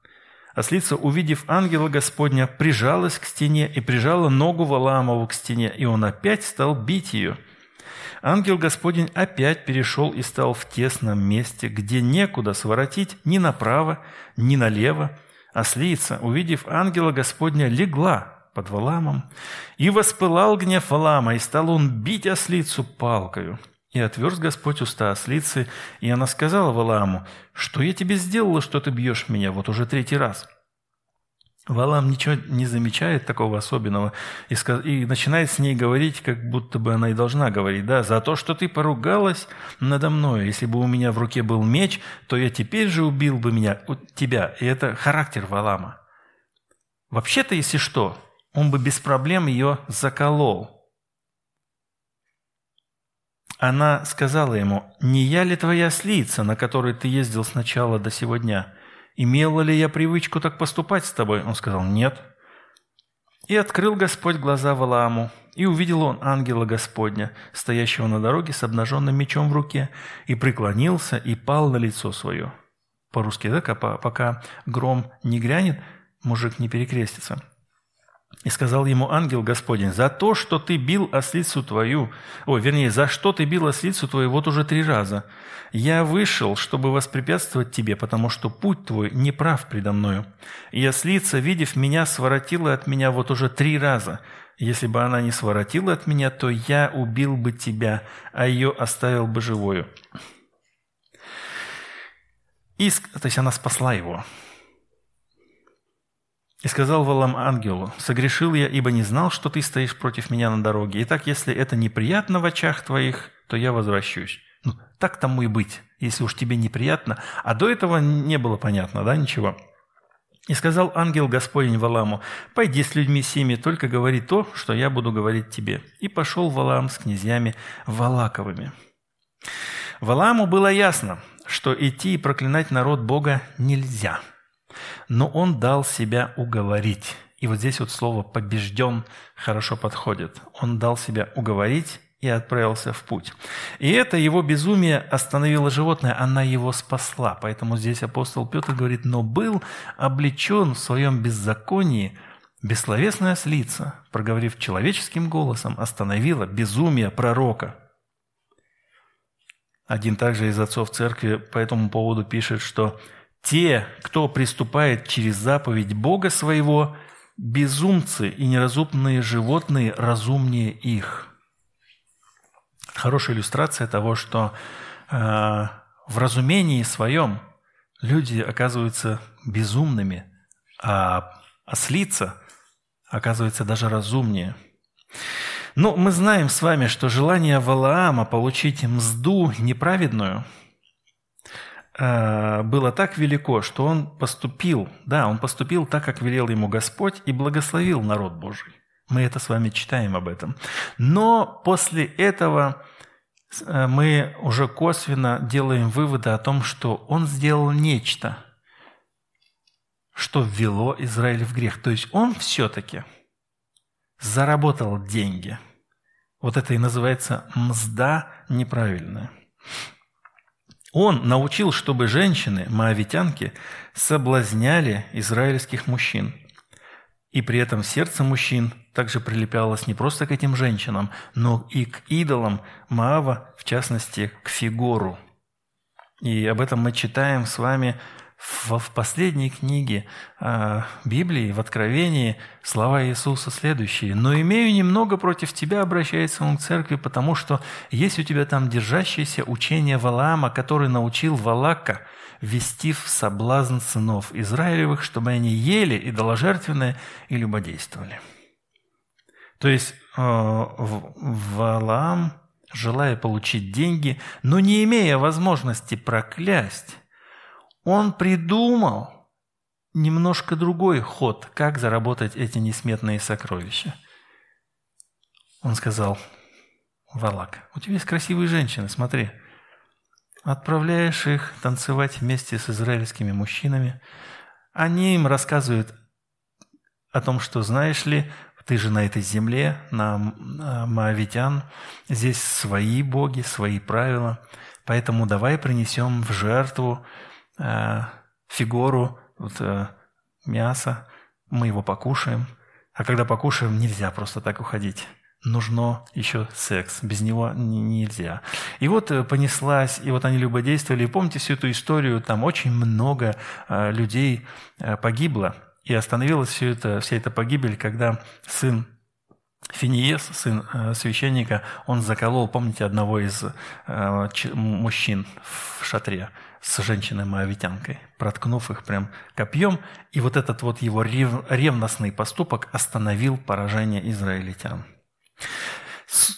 Ослица, увидев ангела Господня, прижалась к стене и прижала ногу Валаамову к стене, и он опять стал бить ее – Ангел Господень опять перешел и стал в тесном месте, где некуда своротить ни направо, ни налево. Ослица, увидев ангела Господня, легла под Валамом, и воспылал гнев Валама, и стал он бить ослицу палкою. И отверз Господь уста ослицы, и она сказала Валааму, «Что я тебе сделала, что ты бьешь меня вот уже третий раз?» Валам ничего не замечает такого особенного и, сказ... и начинает с ней говорить, как будто бы она и должна говорить. Да, за то, что ты поругалась надо мной. Если бы у меня в руке был меч, то я теперь же убил бы меня, тебя. И это характер Валама. Вообще-то, если что, он бы без проблем ее заколол. Она сказала ему, «Не я ли твоя ослица, на которой ты ездил сначала до сегодня?» «Имела ли я привычку так поступать с тобой?» Он сказал, «Нет». И открыл Господь глаза Валааму, и увидел он ангела Господня, стоящего на дороге с обнаженным мечом в руке, и преклонился, и пал на лицо свое. По-русски, да, пока гром не грянет, мужик не перекрестится. И сказал ему ангел Господень, за то, что ты бил ослицу твою, о, вернее, за что ты бил ослицу твою вот уже три раза. Я вышел, чтобы воспрепятствовать тебе, потому что путь твой неправ предо мною. И ослица, видев меня, своротила от меня вот уже три раза. Если бы она не своротила от меня, то я убил бы тебя, а ее оставил бы живою. И, то есть она спасла его. И сказал Валам ангелу, «Согрешил я, ибо не знал, что ты стоишь против меня на дороге. Итак, если это неприятно в очах твоих, то я возвращусь». Ну, так тому и быть, если уж тебе неприятно. А до этого не было понятно, да, ничего. И сказал ангел Господень Валаму, «Пойди с людьми сими, только говори то, что я буду говорить тебе». И пошел Валам с князьями Валаковыми. Валаму было ясно, что идти и проклинать народ Бога нельзя – но он дал себя уговорить. И вот здесь вот слово «побежден» хорошо подходит. Он дал себя уговорить и отправился в путь. И это его безумие остановило животное, она его спасла. Поэтому здесь апостол Петр говорит, но был облечен в своем беззаконии, Бессловесная слица, проговорив человеческим голосом, остановила безумие пророка. Один также из отцов церкви по этому поводу пишет, что «те, кто приступает через заповедь Бога своего, безумцы и неразумные животные разумнее их». Хорошая иллюстрация того, что э, в разумении своем люди оказываются безумными, а ослица оказывается даже разумнее. Но мы знаем с вами, что желание Валаама получить мзду неправедную было так велико, что он поступил, да, он поступил так, как велел ему Господь, и благословил народ Божий. Мы это с вами читаем об этом. Но после этого э, мы уже косвенно делаем выводы о том, что он сделал нечто – что ввело Израиль в грех. То есть он все-таки заработал деньги. Вот это и называется мзда неправильная. Он научил, чтобы женщины, моавитянки, соблазняли израильских мужчин. И при этом сердце мужчин также прилеплялось не просто к этим женщинам, но и к идолам Маава, в частности, к Фигору. И об этом мы читаем с вами в, в последней книге э, Библии, в Откровении, слова Иисуса следующие. «Но имею немного против тебя, обращается он к церкви, потому что есть у тебя там держащееся учение Валаама, который научил Валака вести в соблазн сынов Израилевых, чтобы они ели идоложертвенное и любодействовали». То есть э, Валаам, желая получить деньги, но не имея возможности проклясть, он придумал немножко другой ход, как заработать эти несметные сокровища. Он сказал, Валак, у тебя есть красивые женщины, смотри. Отправляешь их танцевать вместе с израильскими мужчинами. Они им рассказывают о том, что, знаешь ли, ты же на этой земле, на Моавитян, здесь свои боги, свои правила, поэтому давай принесем в жертву э, фигуру, вот, э, мясо, мы его покушаем. А когда покушаем, нельзя просто так уходить. Нужно еще секс, без него нельзя. И вот э, понеслась, и вот они любодействовали. И помните всю эту историю, там очень много э, людей погибло. И остановилась все это, вся эта погибель, когда сын Финиес, сын священника, он заколол, помните, одного из мужчин в шатре с женщиной-моавитянкой, проткнув их прям копьем. И вот этот вот его ревностный поступок остановил поражение израильтян.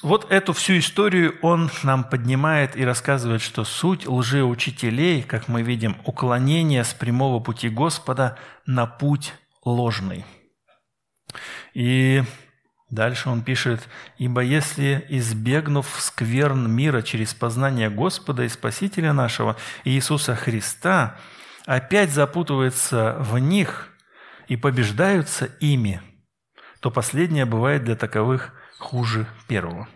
Вот эту всю историю он нам поднимает и рассказывает, что суть лжеучителей, как мы видим, уклонение с прямого пути Господа на путь ложный. И Дальше он пишет, «Ибо если, избегнув скверн мира через познание Господа и Спасителя нашего Иисуса Христа, опять запутывается в них и побеждаются ими, то последнее бывает для таковых хуже первого».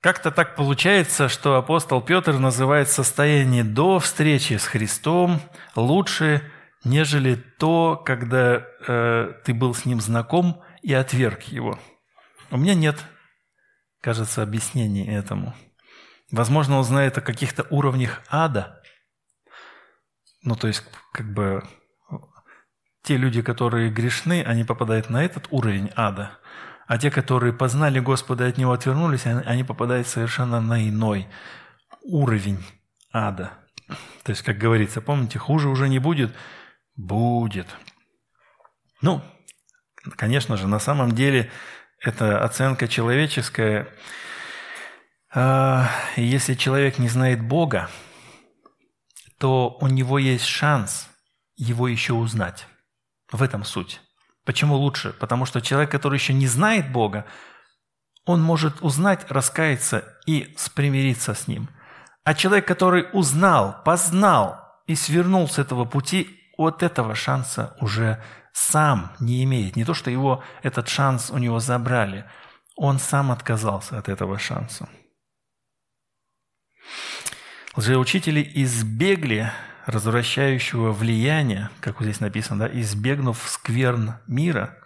Как-то так получается, что апостол Петр называет состояние до встречи с Христом лучше, нежели то, когда э, ты был с Ним знаком – и отверг его. У меня нет, кажется, объяснений этому. Возможно, он знает о каких-то уровнях ада. Ну, то есть, как бы, те люди, которые грешны, они попадают на этот уровень ада. А те, которые познали Господа и от Него отвернулись, они попадают совершенно на иной уровень ада. То есть, как говорится, помните, хуже уже не будет, будет. Ну, Конечно же, на самом деле это оценка человеческая. А, если человек не знает Бога, то у него есть шанс его еще узнать. В этом суть. Почему лучше? Потому что человек, который еще не знает Бога, он может узнать, раскаяться и спримириться с Ним. А человек, который узнал, познал и свернул с этого пути, от этого шанса уже сам не имеет. Не то, что его этот шанс у него забрали. Он сам отказался от этого шанса. Лжеучители избегли развращающего влияния, как вот здесь написано, да, избегнув скверн мира.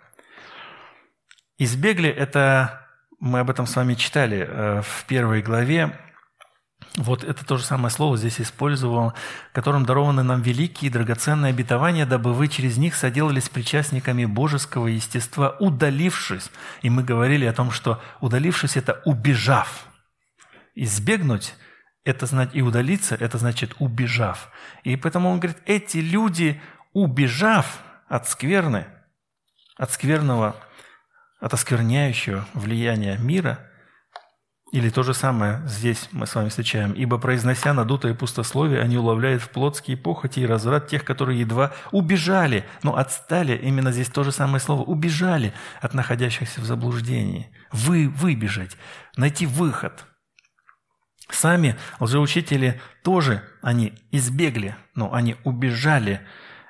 Избегли – это, мы об этом с вами читали э, в первой главе, вот это то же самое слово здесь использовал, которым дарованы нам великие и драгоценные обетования, дабы вы через них соделались причастниками божеского естества, удалившись. И мы говорили о том, что удалившись – это убежав. Избегнуть – это знать и удалиться – это значит убежав. И поэтому он говорит, эти люди, убежав от скверны, от скверного, от оскверняющего влияния мира – или то же самое здесь мы с вами встречаем. «Ибо, произнося надутое пустословие, они уловляют в плотские похоти и разврат тех, которые едва убежали». Но отстали, именно здесь то же самое слово, убежали от находящихся в заблуждении. Вы, выбежать, найти выход. Сами лжеучители тоже, они избегли, но они убежали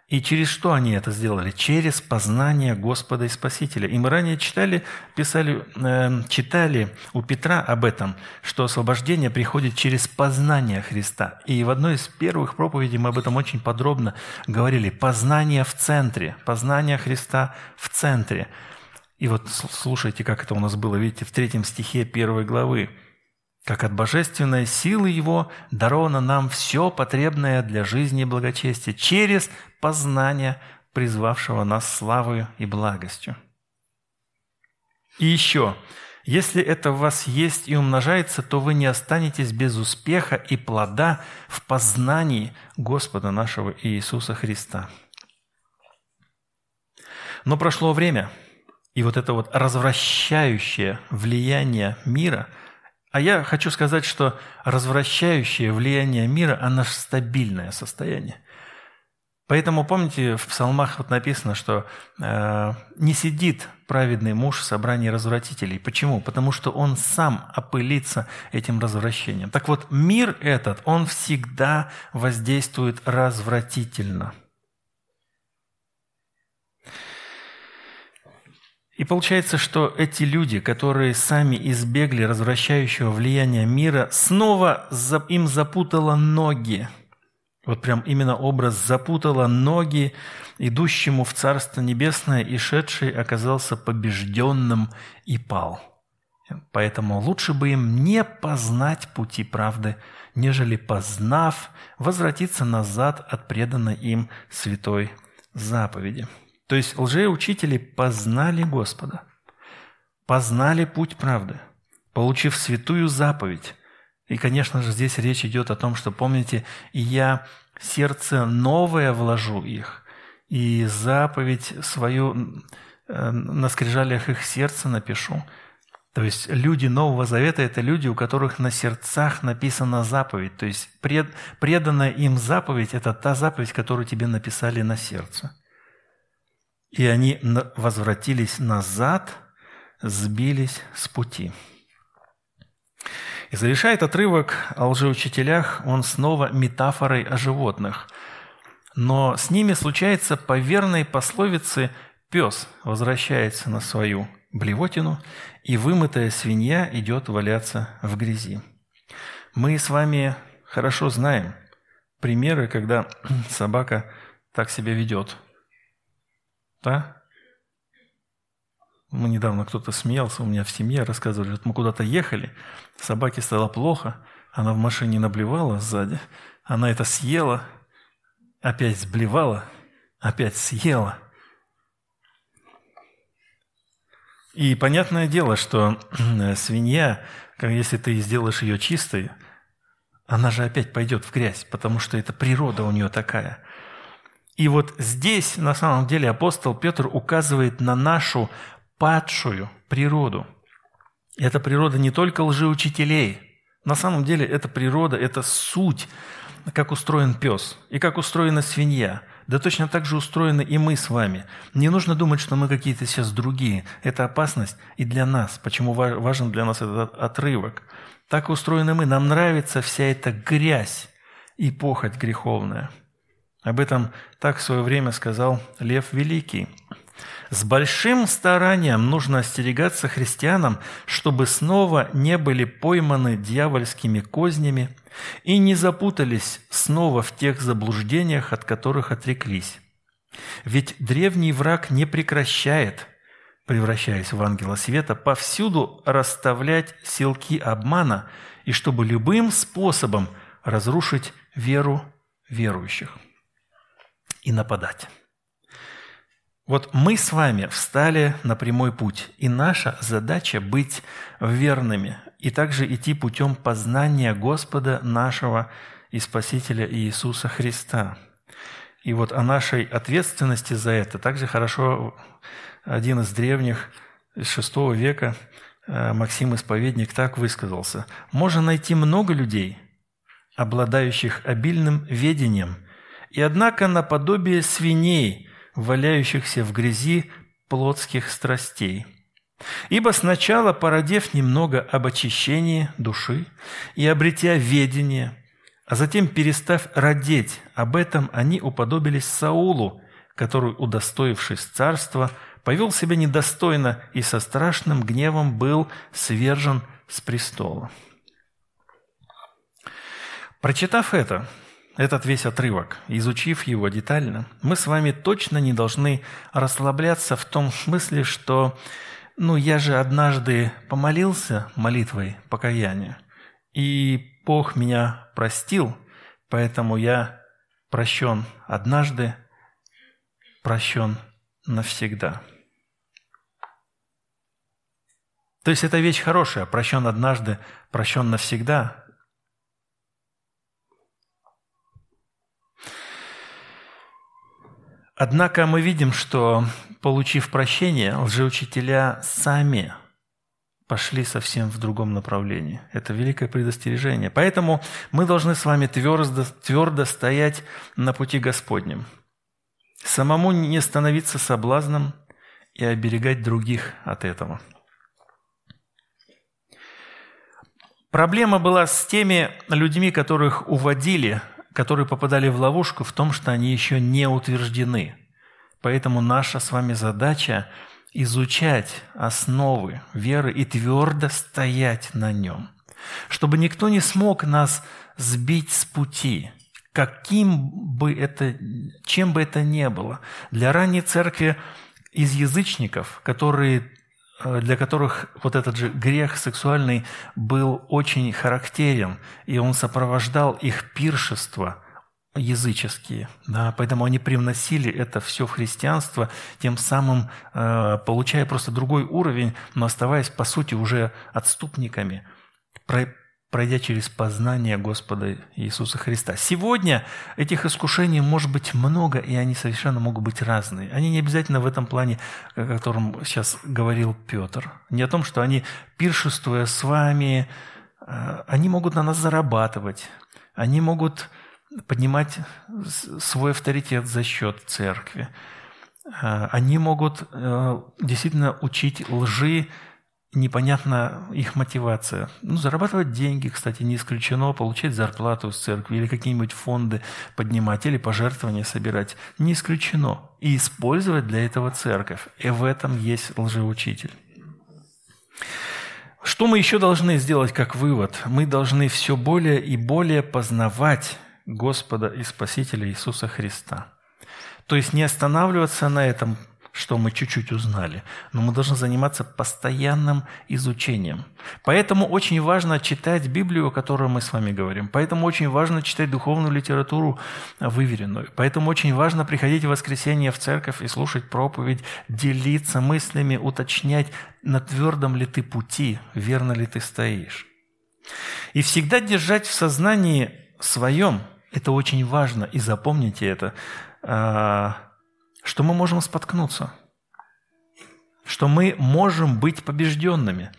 и через что они это сделали? Через познание Господа и Спасителя. И мы ранее читали, писали, э, читали у Петра об этом, что освобождение приходит через познание Христа. И в одной из первых проповедей мы об этом очень подробно говорили. Познание в центре, познание Христа в центре. И вот слушайте, как это у нас было, видите, в третьем стихе первой главы как от божественной силы Его даровано нам все потребное для жизни и благочестия через познание призвавшего нас славою и благостью. И еще, если это в вас есть и умножается, то вы не останетесь без успеха и плода в познании Господа нашего Иисуса Христа. Но прошло время, и вот это вот развращающее влияние мира – а я хочу сказать, что развращающее влияние мира, оно же стабильное состояние. Поэтому, помните, в псалмах вот написано, что э, не сидит праведный муж в собрании развратителей. Почему? Потому что он сам опылится этим развращением. Так вот, мир этот, он всегда воздействует развратительно – И получается, что эти люди, которые сами избегли развращающего влияния мира, снова им запутало ноги. Вот прям именно образ запутало ноги идущему в Царство Небесное, и шедший оказался побежденным и пал. Поэтому лучше бы им не познать пути правды, нежели познав, возвратиться назад от преданной им святой заповеди. То есть лжеучители познали Господа, познали путь правды, получив святую заповедь. И, конечно же, здесь речь идет о том, что, помните, я сердце новое вложу их, и заповедь свою э, на скрижалях их сердца напишу. То есть люди Нового Завета – это люди, у которых на сердцах написана заповедь. То есть пред, преданная им заповедь – это та заповедь, которую тебе написали на сердце. И они возвратились назад, сбились с пути. И завершает отрывок о лжеучителях он снова метафорой о животных. Но с ними случается по верной пословице «пес возвращается на свою блевотину, и вымытая свинья идет валяться в грязи». Мы с вами хорошо знаем примеры, когда собака так себя ведет – да? Мы недавно кто-то смеялся у меня в семье, рассказывали, вот мы куда-то ехали, собаке стало плохо, она в машине наблевала сзади, она это съела, опять сблевала, опять съела. И понятное дело, что свинья, если ты сделаешь ее чистой, она же опять пойдет в грязь, потому что это природа у нее такая. И вот здесь, на самом деле, апостол Петр указывает на нашу падшую природу. Это природа не только лжеучителей. На самом деле, это природа, это суть, как устроен пес и как устроена свинья. Да точно так же устроены и мы с вами. Не нужно думать, что мы какие-то сейчас другие. Это опасность и для нас. Почему важен для нас этот отрывок? Так устроены мы. Нам нравится вся эта грязь и похоть греховная – об этом так в свое время сказал Лев Великий. С большим старанием нужно остерегаться христианам, чтобы снова не были пойманы дьявольскими кознями и не запутались снова в тех заблуждениях, от которых отреклись. Ведь древний враг не прекращает, превращаясь в ангела света, повсюду расставлять силки обмана и чтобы любым способом разрушить веру верующих и нападать. Вот мы с вами встали на прямой путь, и наша задача быть верными и также идти путем познания Господа нашего и Спасителя Иисуса Христа. И вот о нашей ответственности за это также хорошо один из древних, из VI века, э, Максим Исповедник так высказался. «Можно найти много людей, обладающих обильным ведением, и однако наподобие свиней, валяющихся в грязи плотских страстей. Ибо сначала, породев немного об очищении души и обретя ведение, а затем, перестав родить, об этом они уподобились Саулу, который, удостоившись царства, повел себя недостойно и со страшным гневом был свержен с престола. Прочитав это, этот весь отрывок, изучив его детально, мы с вами точно не должны расслабляться в том смысле, что ну, я же однажды помолился молитвой покаяния, и Бог меня простил, поэтому я прощен однажды, прощен навсегда. То есть это вещь хорошая, прощен однажды, прощен навсегда. Однако мы видим, что, получив прощение, лжеучителя сами пошли совсем в другом направлении. Это великое предостережение. Поэтому мы должны с вами твердо, твердо стоять на пути Господнем. Самому не становиться соблазном и оберегать других от этого. Проблема была с теми людьми, которых уводили которые попадали в ловушку в том, что они еще не утверждены. Поэтому наша с вами задача изучать основы веры и твердо стоять на нем, чтобы никто не смог нас сбить с пути, каким бы это, чем бы это ни было. Для ранней церкви из язычников, которые для которых вот этот же грех сексуальный был очень характерен, и он сопровождал их пиршество языческие. Да, поэтому они привносили это все в христианство, тем самым э, получая просто другой уровень, но оставаясь, по сути, уже отступниками, пройдя через познание Господа Иисуса Христа. Сегодня этих искушений может быть много, и они совершенно могут быть разные. Они не обязательно в этом плане, о котором сейчас говорил Петр. Не о том, что они, пиршествуя с вами, э, они могут на нас зарабатывать, они могут поднимать свой авторитет за счет церкви. Э, они могут э, действительно учить лжи непонятна их мотивация. Ну, зарабатывать деньги, кстати, не исключено, получать зарплату с церкви или какие-нибудь фонды поднимать или пожертвования собирать. Не исключено. И использовать для этого церковь. И в этом есть лжеучитель. Что мы еще должны сделать как вывод? Мы должны все более и более познавать Господа и Спасителя Иисуса Христа. То есть не останавливаться на этом что мы чуть-чуть узнали, но мы должны заниматься постоянным изучением. Поэтому очень важно читать Библию, о которой мы с вами говорим. Поэтому очень важно читать духовную литературу выверенную. Поэтому очень важно приходить в воскресенье в церковь и слушать проповедь, делиться мыслями, уточнять, на твердом ли ты пути, верно ли ты стоишь. И всегда держать в сознании своем, это очень важно, и запомните это, а, что мы можем споткнуться, что мы можем быть побежденными.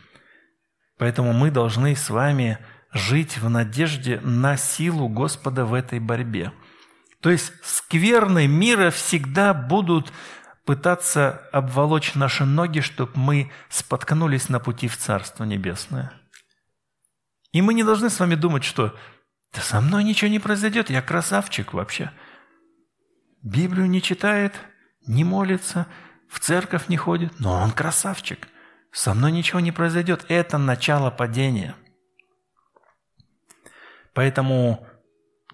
Поэтому мы должны с вами жить в надежде на силу Господа в этой борьбе. То есть скверны мира всегда будут пытаться обволочь наши ноги, чтобы мы споткнулись на пути в Царство Небесное. И мы не должны с вами думать, что да со мной ничего не произойдет, я красавчик вообще. Библию не читает – не молится, в церковь не ходит, но он красавчик. Со мной ничего не произойдет. Это начало падения. Поэтому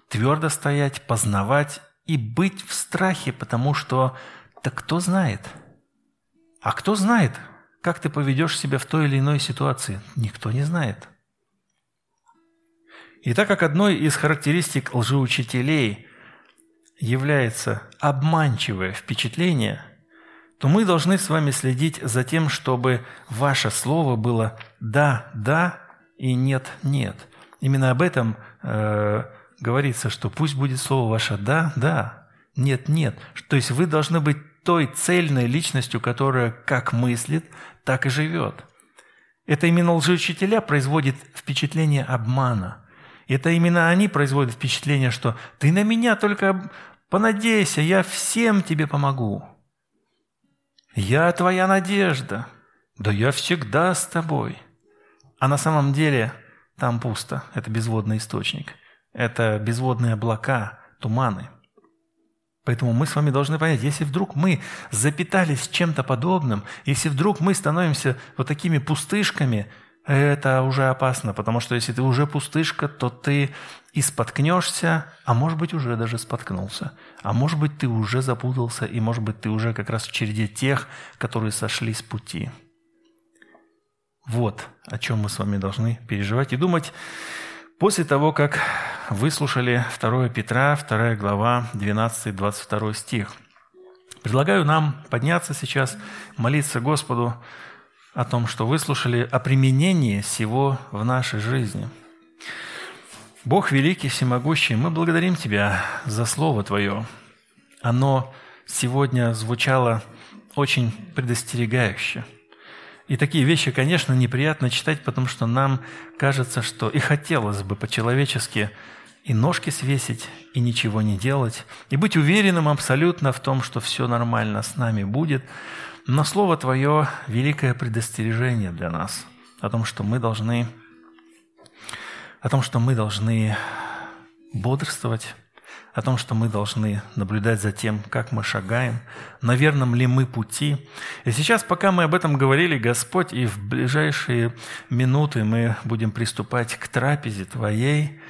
твердо стоять, познавать и быть в страхе, потому что да кто знает? А кто знает, как ты поведешь себя в той или иной ситуации? Никто не знает. И так как одной из характеристик лжеучителей является обманчивое впечатление, то мы должны с вами следить за тем, чтобы ваше слово было «да, да» и «нет, нет». Именно об этом э, говорится, что пусть будет слово ваше «да, да», «нет, нет». То есть вы должны быть той цельной личностью, которая как мыслит, так и живет. Это именно лжеучителя производит впечатление обмана. Это именно они производят впечатление, что ты на меня только понадейся, я всем тебе помогу. Я твоя надежда. Да я всегда с тобой. А на самом деле там пусто. Это безводный источник. Это безводные облака, туманы. Поэтому мы с вами должны понять, если вдруг мы запитались чем-то подобным, если вдруг мы становимся вот такими пустышками, это уже опасно, потому что если ты уже пустышка, то ты и споткнешься, а может быть уже даже споткнулся, а может быть ты уже запутался, и может быть ты уже как раз в череде тех, которые сошли с пути. Вот о чем мы с вами должны переживать и думать после того, как выслушали 2 Петра, 2 глава, 12-22 стих. Предлагаю нам подняться сейчас, молиться Господу о том, что выслушали о применении всего в нашей жизни. Бог великий, всемогущий, мы благодарим Тебя за Слово Твое. Оно сегодня звучало очень предостерегающе – и такие вещи, конечно, неприятно читать, потому что нам кажется, что и хотелось бы по-человечески и ножки свесить, и ничего не делать, и быть уверенным абсолютно в том, что все нормально с нами будет. Но Слово Твое – великое предостережение для нас о том, что мы должны, о том, что мы должны бодрствовать, о том, что мы должны наблюдать за тем, как мы шагаем, на верном ли мы пути. И сейчас, пока мы об этом говорили, Господь, и в ближайшие минуты мы будем приступать к трапезе Твоей,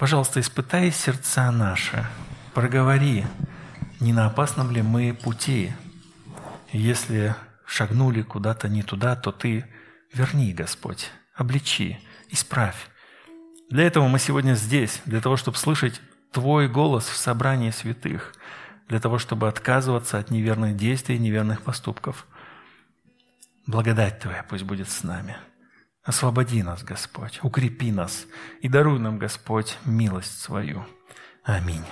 пожалуйста, испытай сердца наши, проговори, не на опасном ли мы пути. Если шагнули куда-то не туда, то Ты верни, Господь, обличи, исправь. Для этого мы сегодня здесь, для того, чтобы слышать Твой голос в собрании святых для того, чтобы отказываться от неверных действий и неверных поступков. Благодать Твоя пусть будет с нами. Освободи нас, Господь, укрепи нас и даруй нам, Господь, милость свою. Аминь.